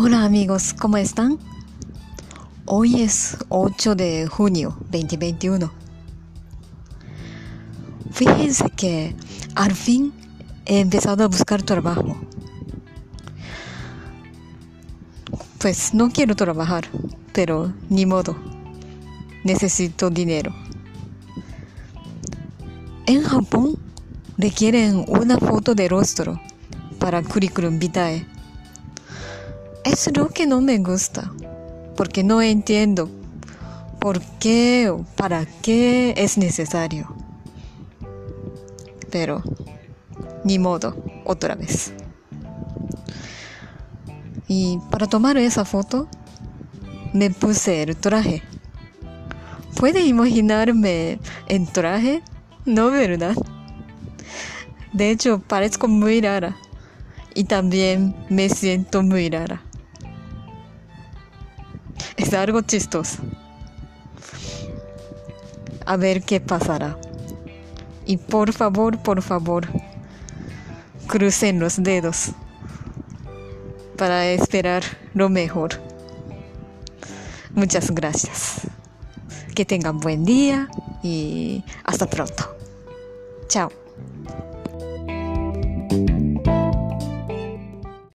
Hola amigos, ¿cómo están? Hoy es 8 de junio 2021. Fíjense que al fin he empezado a buscar trabajo. Pues no quiero trabajar, pero ni modo. Necesito dinero. En Japón requieren una foto de rostro para currículum vitae. Es lo que no me gusta, porque no entiendo por qué o para qué es necesario. Pero, ni modo, otra vez. Y para tomar esa foto, me puse el traje. ¿Puede imaginarme en traje? No, ¿verdad? De hecho, parezco muy rara. Y también me siento muy rara. Es algo chistoso. A ver qué pasará. Y por favor, por favor, crucen los dedos para esperar lo mejor. Muchas gracias. Que tengan buen día y hasta pronto. Chao.